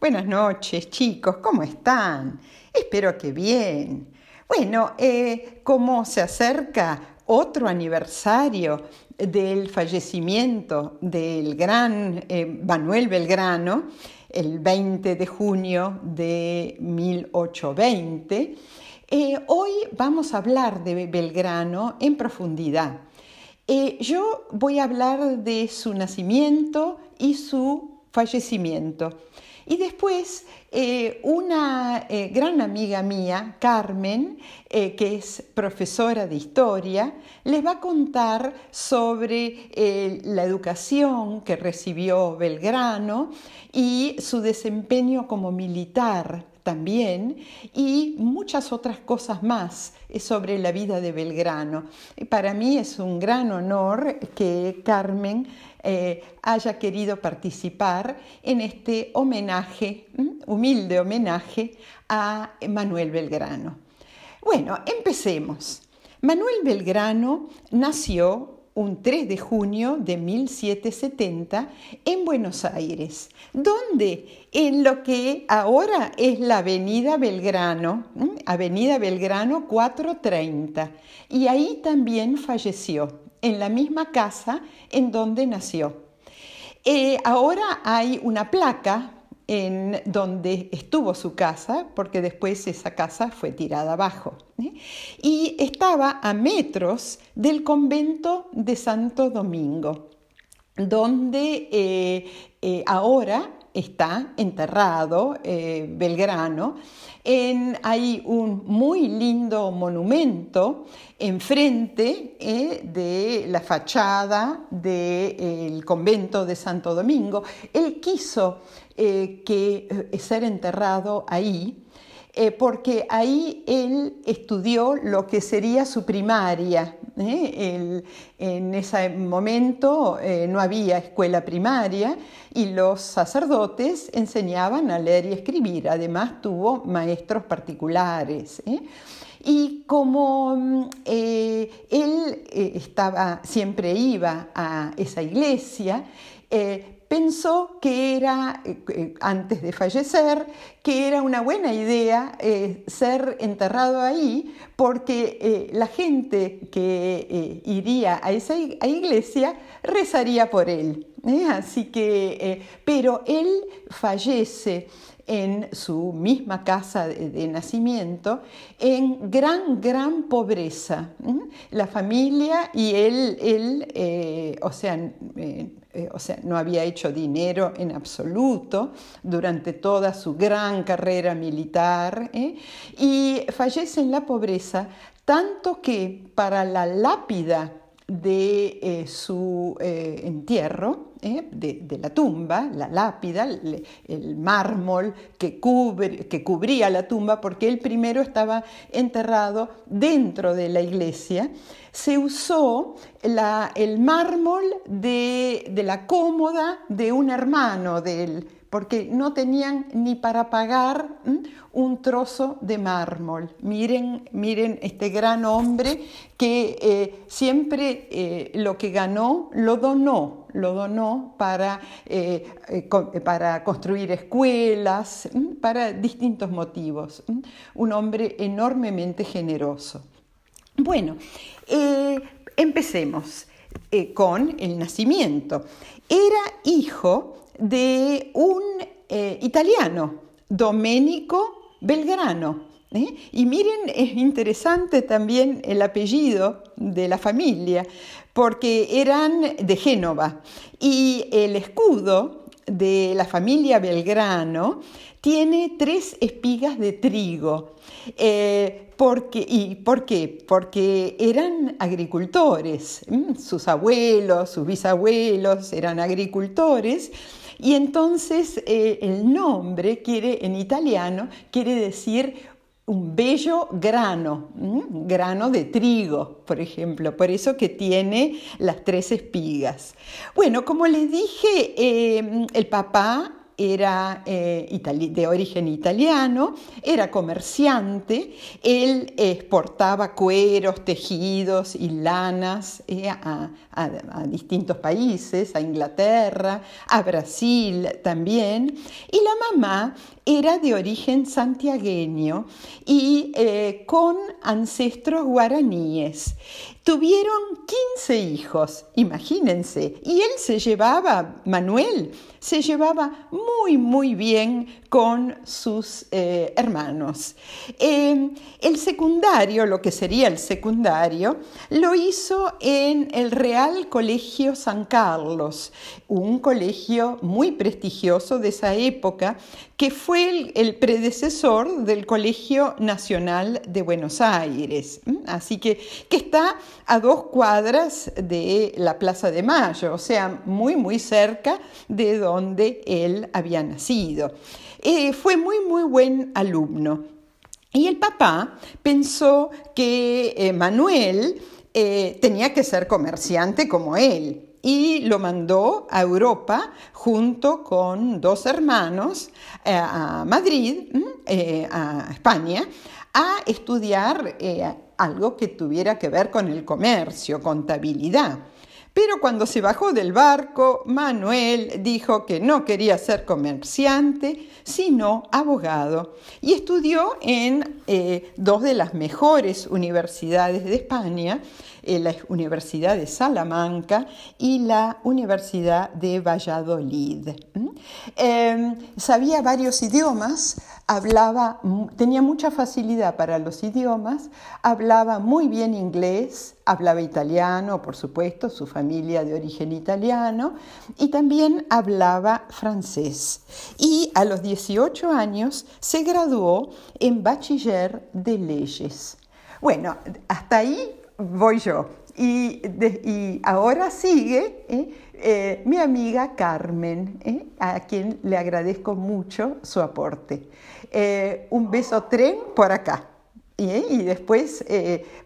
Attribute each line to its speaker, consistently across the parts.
Speaker 1: Buenas noches, chicos, ¿cómo están? Espero que bien. Bueno, eh, como se acerca otro aniversario del fallecimiento del gran eh, Manuel Belgrano, el 20 de junio de 1820, eh, hoy vamos a hablar de Belgrano en profundidad. yo voy a hablar de su nacimiento y su fallecimiento. Y después, eh, una eh, gran amiga mía, Carmen, eh, que es profesora de historia, les va a contar sobre la educación que recibió Belgrano y su desempeño como militar también y muchas otras cosas más sobre la vida de Belgrano. Para mí es un gran honor que Carmen eh, haya querido participar en este homenaje, humilde homenaje a Manuel Belgrano. Bueno, empecemos. Manuel Belgrano nació un 3 de junio de 1770 en Buenos Aires, donde en lo que ahora es la Avenida Belgrano, Avenida Belgrano 430, y ahí también falleció, en la misma casa en donde nació. Eh, ahora hay una placa en donde estuvo su casa, porque después esa casa fue tirada abajo. ¿eh? Y estaba a metros del convento de Santo Domingo, donde eh, eh, ahora está enterrado Belgrano. En, hay un muy lindo monumento enfrente de la fachada del convento de Santo Domingo. Él quiso eh, que eh, ser enterrado ahí, eh, porque ahí él estudió lo que sería su primaria. en ese momento no había escuela primaria y los sacerdotes enseñaban a leer y escribir. Además tuvo maestros particulares. Y como mm, él estaba, siempre iba a esa iglesia, pensó que era, eh, eh, antes de fallecer, que era una buena idea eh, ser enterrado ahí porque la gente que iría a esa iglesia rezaría por él. Así que, pero él fallece en su misma casa de, nacimiento, en gran, gran pobreza. La familia y él, él o sea, eh, o sea, no había hecho dinero en absoluto durante toda su gran carrera militar ¿eh? y fallece en la pobreza, tanto que para la lápida de eh, su entierro, de, la tumba, la lápida, el, mármol que, que, cubría la tumba, porque él primero estaba enterrado dentro de la iglesia, se usó el mármol de, la cómoda de un hermano de él, porque no tenían ni para pagar un trozo de mármol. Miren, miren este gran hombre que eh, siempre eh, lo que ganó lo donó, lo donó para, eh, para construir escuelas, para distintos motivos. Un hombre enormemente generoso. Bueno, empecemos con el nacimiento. Era hijo de un eh, italiano, Domenico Belgrano. Y miren, es interesante también el apellido de la familia, porque eran de Génova. Y el escudo de la familia Belgrano tiene tres espigas de trigo. Eh, porque, ¿Y por qué? Porque eran agricultores, sus abuelos, sus bisabuelos eran agricultores. Y entonces eh, el nombre quiere, en italiano quiere decir un bello grano, grano de trigo, por ejemplo, por eso que tiene las tres espigas. Bueno, como les dije, eh, el papá era eh, de origen italiano, era comerciante, él exportaba cueros, tejidos y lanas eh, a, distintos países, a Inglaterra, a Brasil también, y la mamá era de origen santiagueño y eh, con ancestros guaraníes. Tuvieron 15 hijos, imagínense, y él se llevaba, Manuel, se llevaba muy, muy bien con sus eh, hermanos. Eh, el secundario, lo que sería el secundario, lo hizo en el Real Colegio San Carlos, un colegio muy prestigioso de esa época, que fue el, predecesor del Colegio Nacional de Buenos Aires. Así que, que está a dos cuadras de la Plaza de Mayo, o sea, muy, muy cerca de donde él había nacido. Eh, fue muy, muy buen alumno. Y el papá pensó que eh, Manuel eh, tenía que ser comerciante como él y lo mandó a Europa junto con dos hermanos a Madrid, a España, a estudiar algo que tuviera que ver con el comercio, contabilidad. Pero cuando se bajó del barco, Manuel dijo que no quería ser comerciante, sino abogado, y estudió en eh, dos de las mejores universidades de España, eh, la Universidad de Salamanca y la Universidad de Valladolid. Em, sabía varios idiomas, hablaba, tenía mucha facilidad para los idiomas, hablaba muy bien inglés, hablaba italiano, por supuesto, su familia de origen italiano, y también hablaba francés. Y a los 18 años se graduó en bachiller de leyes. Bueno, hasta ahí voy yo. Y, ahora sigue ¿eh? Eh, mi amiga Carmen, ¿eh? a quien le agradezco mucho su aporte. un beso tren por acá. Y después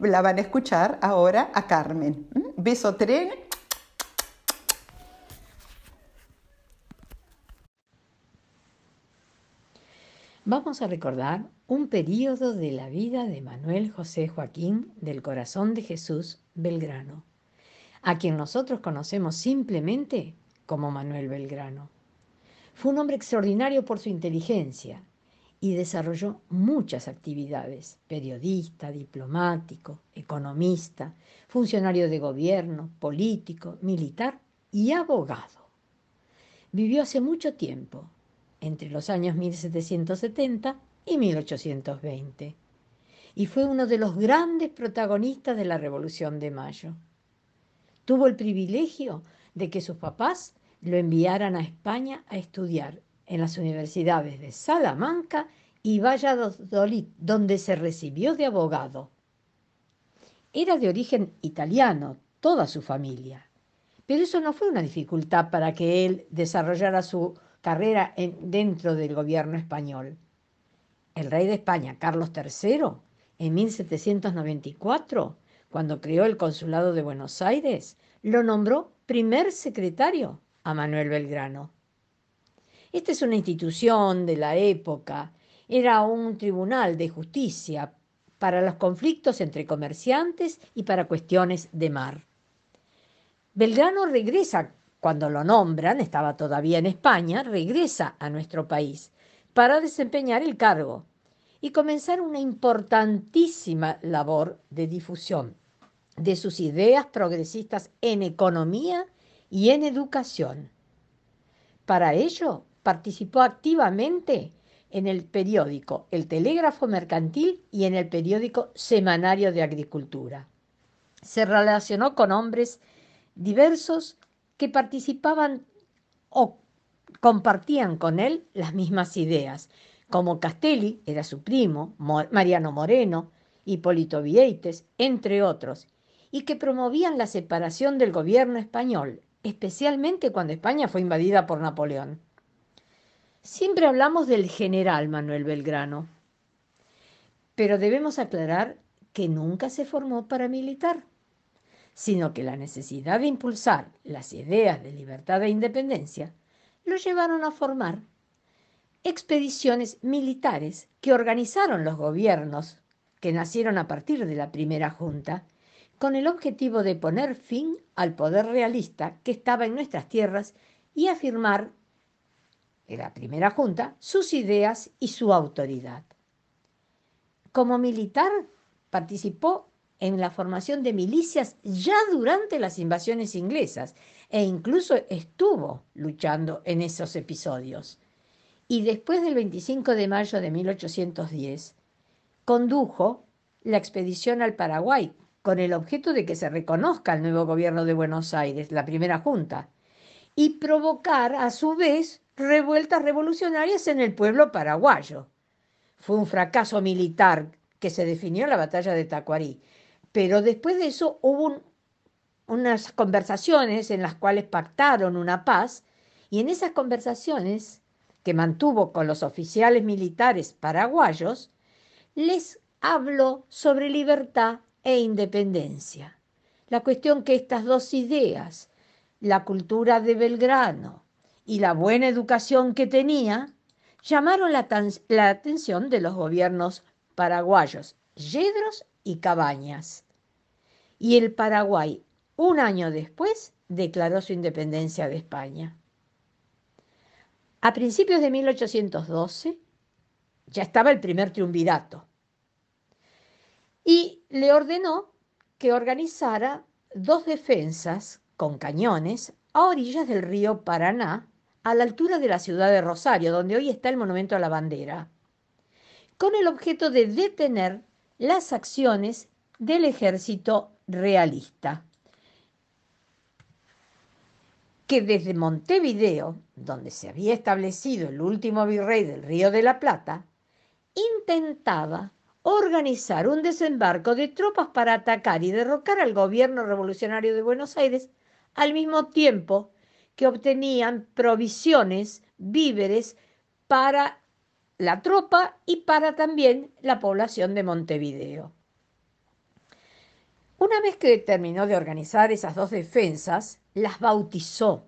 Speaker 1: la van a escuchar ahora a Carmen. Beso tren.
Speaker 2: Vamos a recordar un periodo de la vida de Manuel José Joaquín del Corazón de Jesús Belgrano, a quien nosotros conocemos simplemente como Manuel Belgrano. Fue un hombre extraordinario por su inteligencia y desarrolló muchas actividades, periodista, diplomático, economista, funcionario de gobierno, político, militar y abogado. Vivió hace mucho tiempo, entre los años 1770 y 1820, y fue uno de los grandes protagonistas de la Revolución de Mayo. Tuvo el privilegio de que sus papás lo enviaran a España a estudiar en las universidades de Salamanca y Valladolid, donde se recibió de abogado. Era de origen italiano, toda su familia, pero eso no fue una dificultad para que él desarrollara su carrera dentro del gobierno español el rey de España, Carlos III, en 1794, cuando creó el Consulado de Buenos Aires, lo nombró primer secretario a Manuel Belgrano. Esta es una institución de la época, era un tribunal de justicia para los conflictos entre comerciantes y para cuestiones de mar. Belgrano regresa, cuando lo nombran, estaba todavía en España, regresa a nuestro país para desempeñar el cargo y comenzar una importantísima labor de difusión de sus ideas progresistas en economía y en educación. Para ello, participó activamente en el periódico El Telégrafo Mercantil y en el periódico Semanario de Agricultura. Se relacionó con hombres diversos que participaban o compartían con él las mismas ideas, como Castelli, era su primo, Mariano Moreno, Hipólito Vieites, entre otros, y que promovían la separación del gobierno español, especialmente cuando España fue invadida por Napoleón. Siempre hablamos del general Manuel Belgrano, pero debemos aclarar que nunca se formó paramilitar, sino que la necesidad de impulsar las ideas de libertad e independencia lo llevaron a formar expediciones militares que organizaron los gobiernos que nacieron a partir de la primera junta, con el objetivo de poner fin al poder realista que estaba en nuestras tierras y afirmar en la primera junta sus ideas y su autoridad. Como militar participó en la formación de milicias ya durante las invasiones inglesas e incluso estuvo luchando en esos episodios. Y después del 25 de mayo de 1810, condujo la expedición al Paraguay con el objeto de que se reconozca el nuevo gobierno de Buenos Aires, la primera junta, y provocar a su vez revueltas revolucionarias en el pueblo paraguayo. Fue un fracaso militar que se definió en la batalla de Tacuarí, pero después de eso hubo unas conversaciones en las cuales pactaron una paz y en esas conversaciones que mantuvo con los oficiales militares paraguayos, les habló sobre libertad e independencia. La cuestión que estas dos ideas, la cultura de Belgrano y la buena educación que tenía, llamaron la, la atención de los gobiernos paraguayos, Yedros y Cabañas. Y el Paraguay, un año después, declaró su independencia de España. A principios de 1812 ya estaba el primer triunvirato y le ordenó que organizara dos defensas con cañones a orillas del río Paraná, a la altura de la ciudad de Rosario, donde hoy está el monumento a la bandera, con el objeto de detener las acciones del ejército realista, que desde Montevideo, donde se había establecido el último virrey del Río de la Plata, intentaba organizar un desembarco de tropas para atacar y derrocar al gobierno revolucionario de Buenos Aires al mismo tiempo que obtenían provisiones, víveres para la tropa y para también la población de Montevideo. Una vez que terminó de organizar esas dos defensas, las bautizó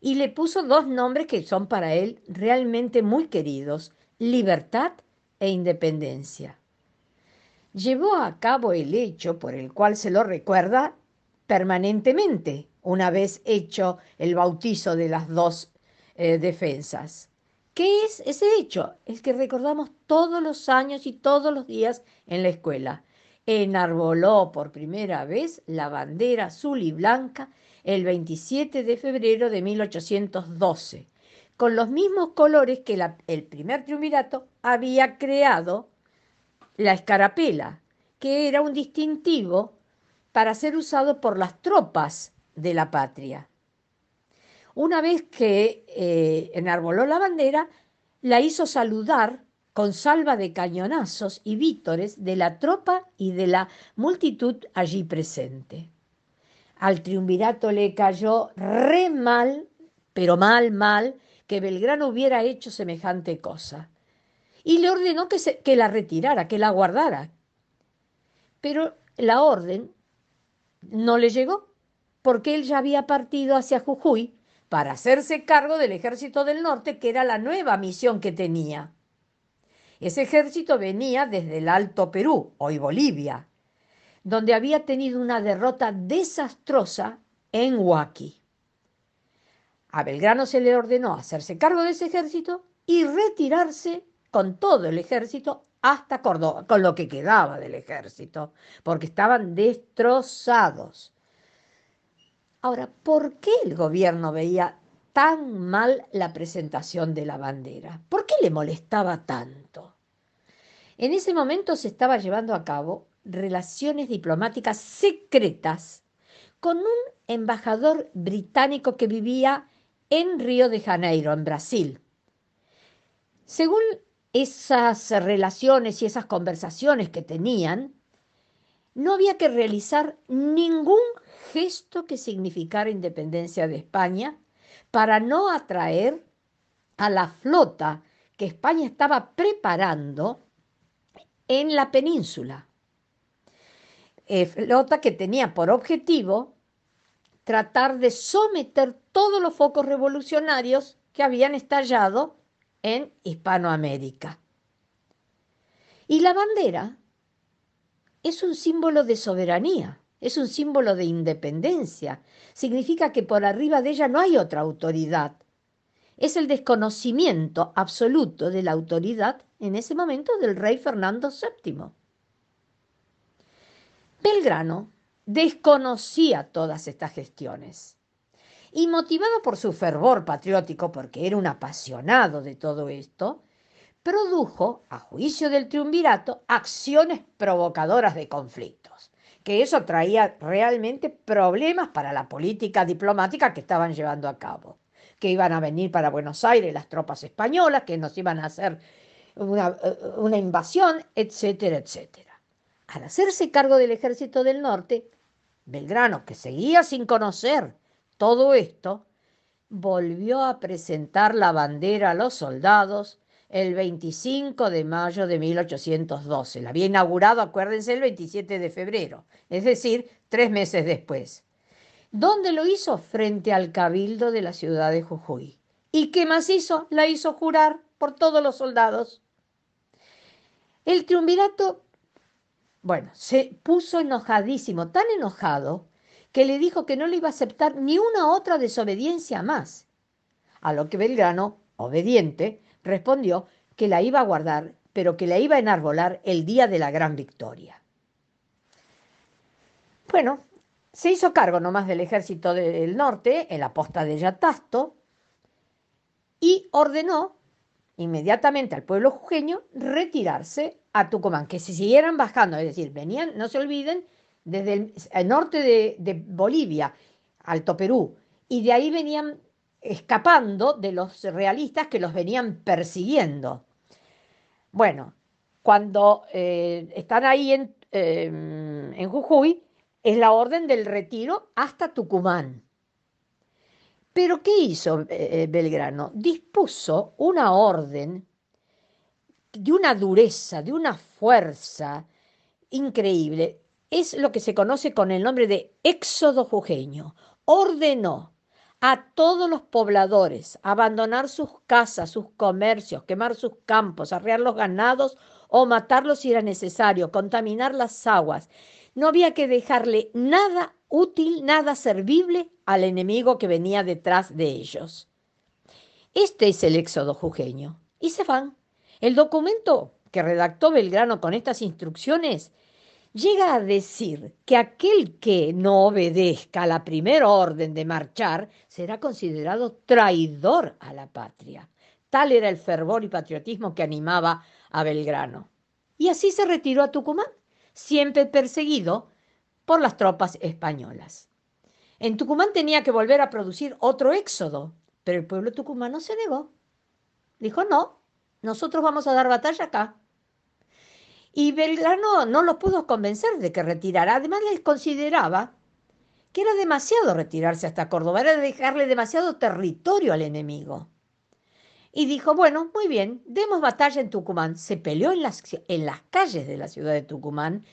Speaker 2: y le puso dos nombres que son para él realmente muy queridos, libertad e independencia llevó a cabo el hecho por el cual se lo recuerda permanentemente, una vez hecho el bautizo de las dos eh, defensas. ¿Qué es ese hecho? Es que recordamos todos los años y todos los días en la escuela. Enarboló por primera vez la bandera azul y blanca el 27 de febrero de 1812, con los mismos colores que el primer triunvirato había creado la escarapela, que era un distintivo para ser usado por las tropas de la patria. Una vez que eh, enarboló la bandera, la hizo saludar con salva de cañonazos y vítores de la tropa y de la multitud allí presente. Al triunvirato le cayó re mal, pero mal, mal, que Belgrano hubiera hecho semejante cosa y le ordenó que, que la retirara, que la guardara. Pero la orden no le llegó, porque él ya había partido hacia Jujuy para hacerse cargo del ejército del norte, que era la nueva misión que tenía. Ese ejército venía desde el Alto Perú, hoy Bolivia, donde había tenido una derrota desastrosa en Huaki. A Belgrano se le ordenó hacerse cargo de ese ejército y retirarse con todo el ejército hasta Córdoba, con lo que quedaba del ejército, porque estaban destrozados. Ahora, ¿por qué el gobierno veía tan mal la presentación de la bandera? ¿Por qué le molestaba tanto? En ese momento se estaba llevando a cabo relaciones diplomáticas secretas con un embajador británico que vivía en Río de Janeiro, en Brasil. Según esas relaciones y esas conversaciones que tenían, no había que realizar ningún gesto que significara independencia de España para no atraer a la flota que España estaba preparando en la península. Eh, flota que tenía por objetivo tratar de someter todos los focos revolucionarios que habían estallado en Hispanoamérica. Y la bandera es un símbolo de soberanía, es un símbolo de independencia. Significa que por arriba de ella no hay otra autoridad. Es el desconocimiento absoluto de la autoridad en ese momento del rey Fernando VII. Belgrano desconocía todas estas gestiones y motivado por su fervor patriótico, porque era un apasionado de todo esto, produjo, a juicio del triunvirato, acciones provocadoras de conflictos, que eso traía realmente problemas para la política diplomática que estaban llevando a cabo, que iban a venir para Buenos Aires las tropas españolas, que nos iban a hacer una, una invasión, etcétera, etcétera. Al hacerse cargo del ejército del norte, Belgrano, que seguía sin conocer todo esto, volvió a presentar la bandera a los soldados el 25 de mayo de 1812. La había inaugurado, acuérdense, el 27 de febrero, es decir, tres meses después. ¿Dónde lo hizo? Frente al cabildo de la ciudad de Jujuy. ¿Y qué más hizo? La hizo jurar por todos los soldados. El triunvirato, bueno, se puso enojadísimo, tan enojado, que le dijo que no le iba a aceptar ni una otra desobediencia más. A lo que Belgrano, obediente, respondió que la iba a guardar, pero que la iba a enarbolar el día de la gran victoria. Bueno, se hizo cargo nomás del ejército del norte en la posta de Yatasto y ordenó inmediatamente al pueblo jujeño retirarse a Tucumán, que se siguieran bajando, es decir, venían, no se olviden, desde el, norte de, de Bolivia, Alto Perú, y de ahí venían escapando de los realistas que los venían persiguiendo. Bueno, cuando eh, están ahí en, em, en Jujuy, es la orden del retiro hasta Tucumán. Pero ¿qué hizo eh, eh, Belgrano? Dispuso una orden de una dureza, de una fuerza increíble. Es lo que se conoce con el nombre de éxodo jujeño. Ordenó a todos los pobladores abandonar sus casas, sus comercios, quemar sus campos, arrear los ganados o matarlos si era necesario, contaminar las aguas. No había que dejarle nada útil, nada servible al enemigo que venía detrás de ellos. Este es el éxodo jujeño. Y se van. El documento que redactó Belgrano con estas instrucciones llega a decir que aquel que no obedezca la primera orden de marchar será considerado traidor a la patria. Tal era el fervor y patriotismo que animaba a Belgrano. Y así se retiró a Tucumán, siempre perseguido por las tropas españolas. En Tucumán tenía que volver a producir otro éxodo, pero el pueblo tucumano se negó. Dijo, no, nosotros vamos a dar batalla acá. Y Belgrano no lo pudo convencer de que retirara. Además, les consideraba que era demasiado retirarse hasta Córdoba, era dejarle demasiado territorio al enemigo. Y dijo, bueno, muy bien, demos batalla en Tucumán. Se peleó en las, en las calles de la ciudad de Tucumán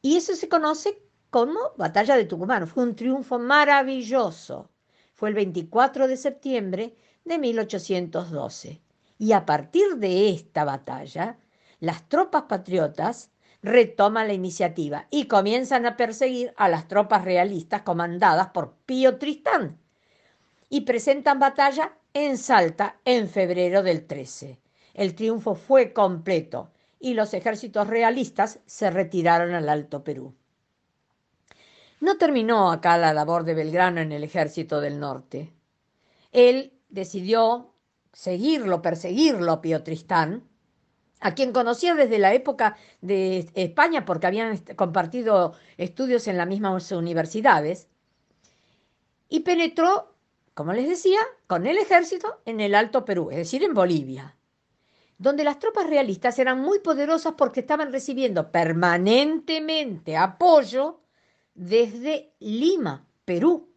Speaker 2: y eso se conoce como Batalla de Tucumán. Fue un triunfo maravilloso. Fue el 24 de septiembre de 1812. Y a partir de esta batalla, las tropas patriotas retoman la iniciativa y comienzan a perseguir a las tropas realistas comandadas por Pío Tristán y presentan batalla en Salta en febrero del 13. El triunfo fue completo y los ejércitos realistas se retiraron al Alto Perú. No terminó acá la labor de Belgrano en el ejército del norte. Él decidió seguirlo, perseguirlo, Pío Tristán, a quien conocía desde la época de España porque habían compartido estudios en las mismas universidades, y penetró, como les decía, con el ejército en el Alto Perú, es decir, en Bolivia, donde las tropas realistas eran muy poderosas porque estaban recibiendo permanentemente apoyo desde Lima, Perú,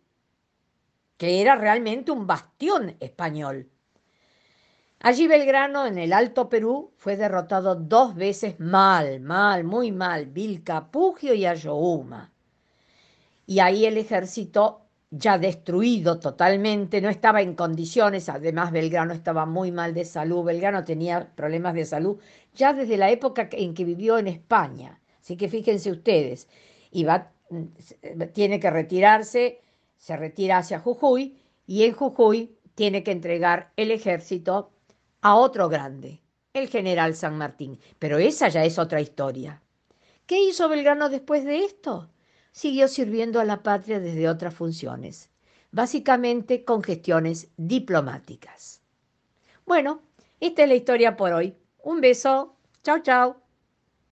Speaker 2: que era realmente un bastión español. Allí Belgrano, en el Alto Perú, fue derrotado dos veces mal, mal, muy mal, Vilcapugio y Ayohuma. Y ahí el ejército ya destruido totalmente, no estaba en condiciones, además Belgrano estaba muy mal de salud, Belgrano tenía problemas de salud ya desde la época en que vivió en España, así que fíjense ustedes, y tiene que retirarse, se retira hacia Jujuy y en Jujuy tiene que entregar el ejército a otro grande, el general San Martín, pero esa ya es otra historia. ¿Qué hizo Belgrano después de esto? Siguió sirviendo a la patria desde otras funciones, básicamente con gestiones diplomáticas. Bueno, esta es la historia por hoy. Un beso. Chao, chao.